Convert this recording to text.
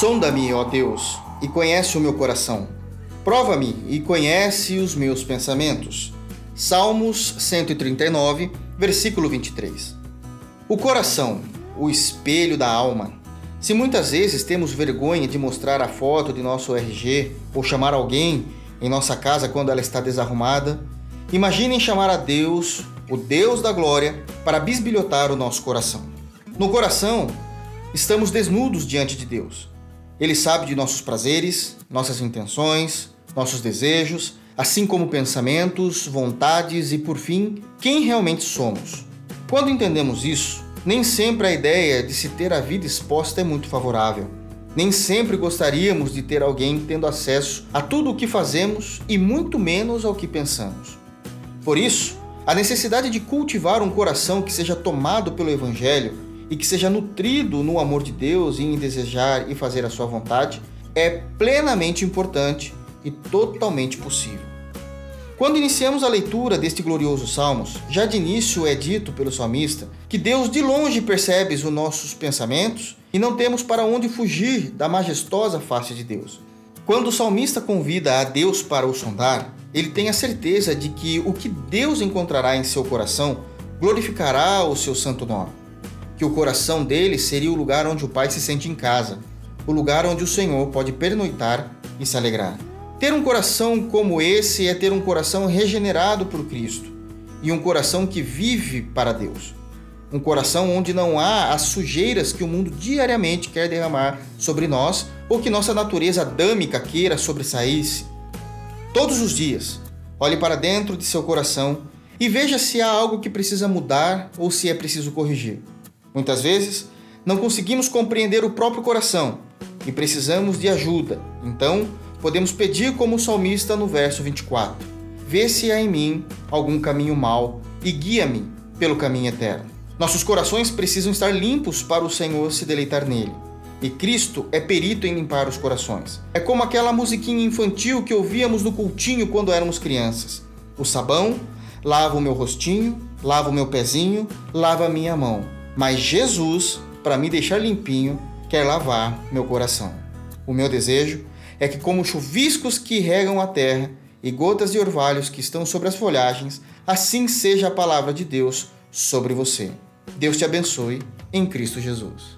Sonda-me, ó Deus, e conhece o meu coração. Prova-me e conhece os meus pensamentos. Salmos 139, versículo 23. O coração, o espelho da alma. Se muitas vezes temos vergonha de mostrar a foto de nosso RG ou chamar alguém em nossa casa quando ela está desarrumada, imaginem chamar a Deus, o Deus da glória, para bisbilhotar o nosso coração. No coração, estamos desnudos diante de Deus. Ele sabe de nossos prazeres, nossas intenções, nossos desejos, assim como pensamentos, vontades e, por fim, quem realmente somos. Quando entendemos isso, nem sempre a ideia de se ter a vida exposta é muito favorável. Nem sempre gostaríamos de ter alguém tendo acesso a tudo o que fazemos e muito menos ao que pensamos. Por isso, a necessidade de cultivar um coração que seja tomado pelo Evangelho e que seja nutrido no amor de Deus e em desejar e fazer a sua vontade é plenamente importante e totalmente possível. Quando iniciamos a leitura deste glorioso Salmos, já de início é dito pelo salmista que Deus de longe percebe os nossos pensamentos e não temos para onde fugir da majestosa face de Deus. Quando o salmista convida a Deus para o sondar, ele tem a certeza de que o que Deus encontrará em seu coração glorificará o seu santo nome. Que o coração dele seria o lugar onde o Pai se sente em casa, o lugar onde o Senhor pode pernoitar e se alegrar. Ter um coração como esse é ter um coração regenerado por Cristo e um coração que vive para Deus. Um coração onde não há as sujeiras que o mundo diariamente quer derramar sobre nós ou que nossa natureza adâmica queira sobressair-se. Todos os dias, olhe para dentro de seu coração e veja se há algo que precisa mudar ou se é preciso corrigir. Muitas vezes, não conseguimos compreender o próprio coração e precisamos de ajuda. Então, podemos pedir como o salmista no verso 24: Vê se há em mim algum caminho mau e guia-me pelo caminho eterno. Nossos corações precisam estar limpos para o Senhor se deleitar nele. E Cristo é perito em limpar os corações. É como aquela musiquinha infantil que ouvíamos no cultinho quando éramos crianças. O sabão lava o meu rostinho, lava o meu pezinho, lava a minha mão. Mas Jesus, para me deixar limpinho, quer lavar meu coração. O meu desejo é que, como chuviscos que regam a terra e gotas de orvalhos que estão sobre as folhagens, assim seja a palavra de Deus sobre você. Deus te abençoe em Cristo Jesus.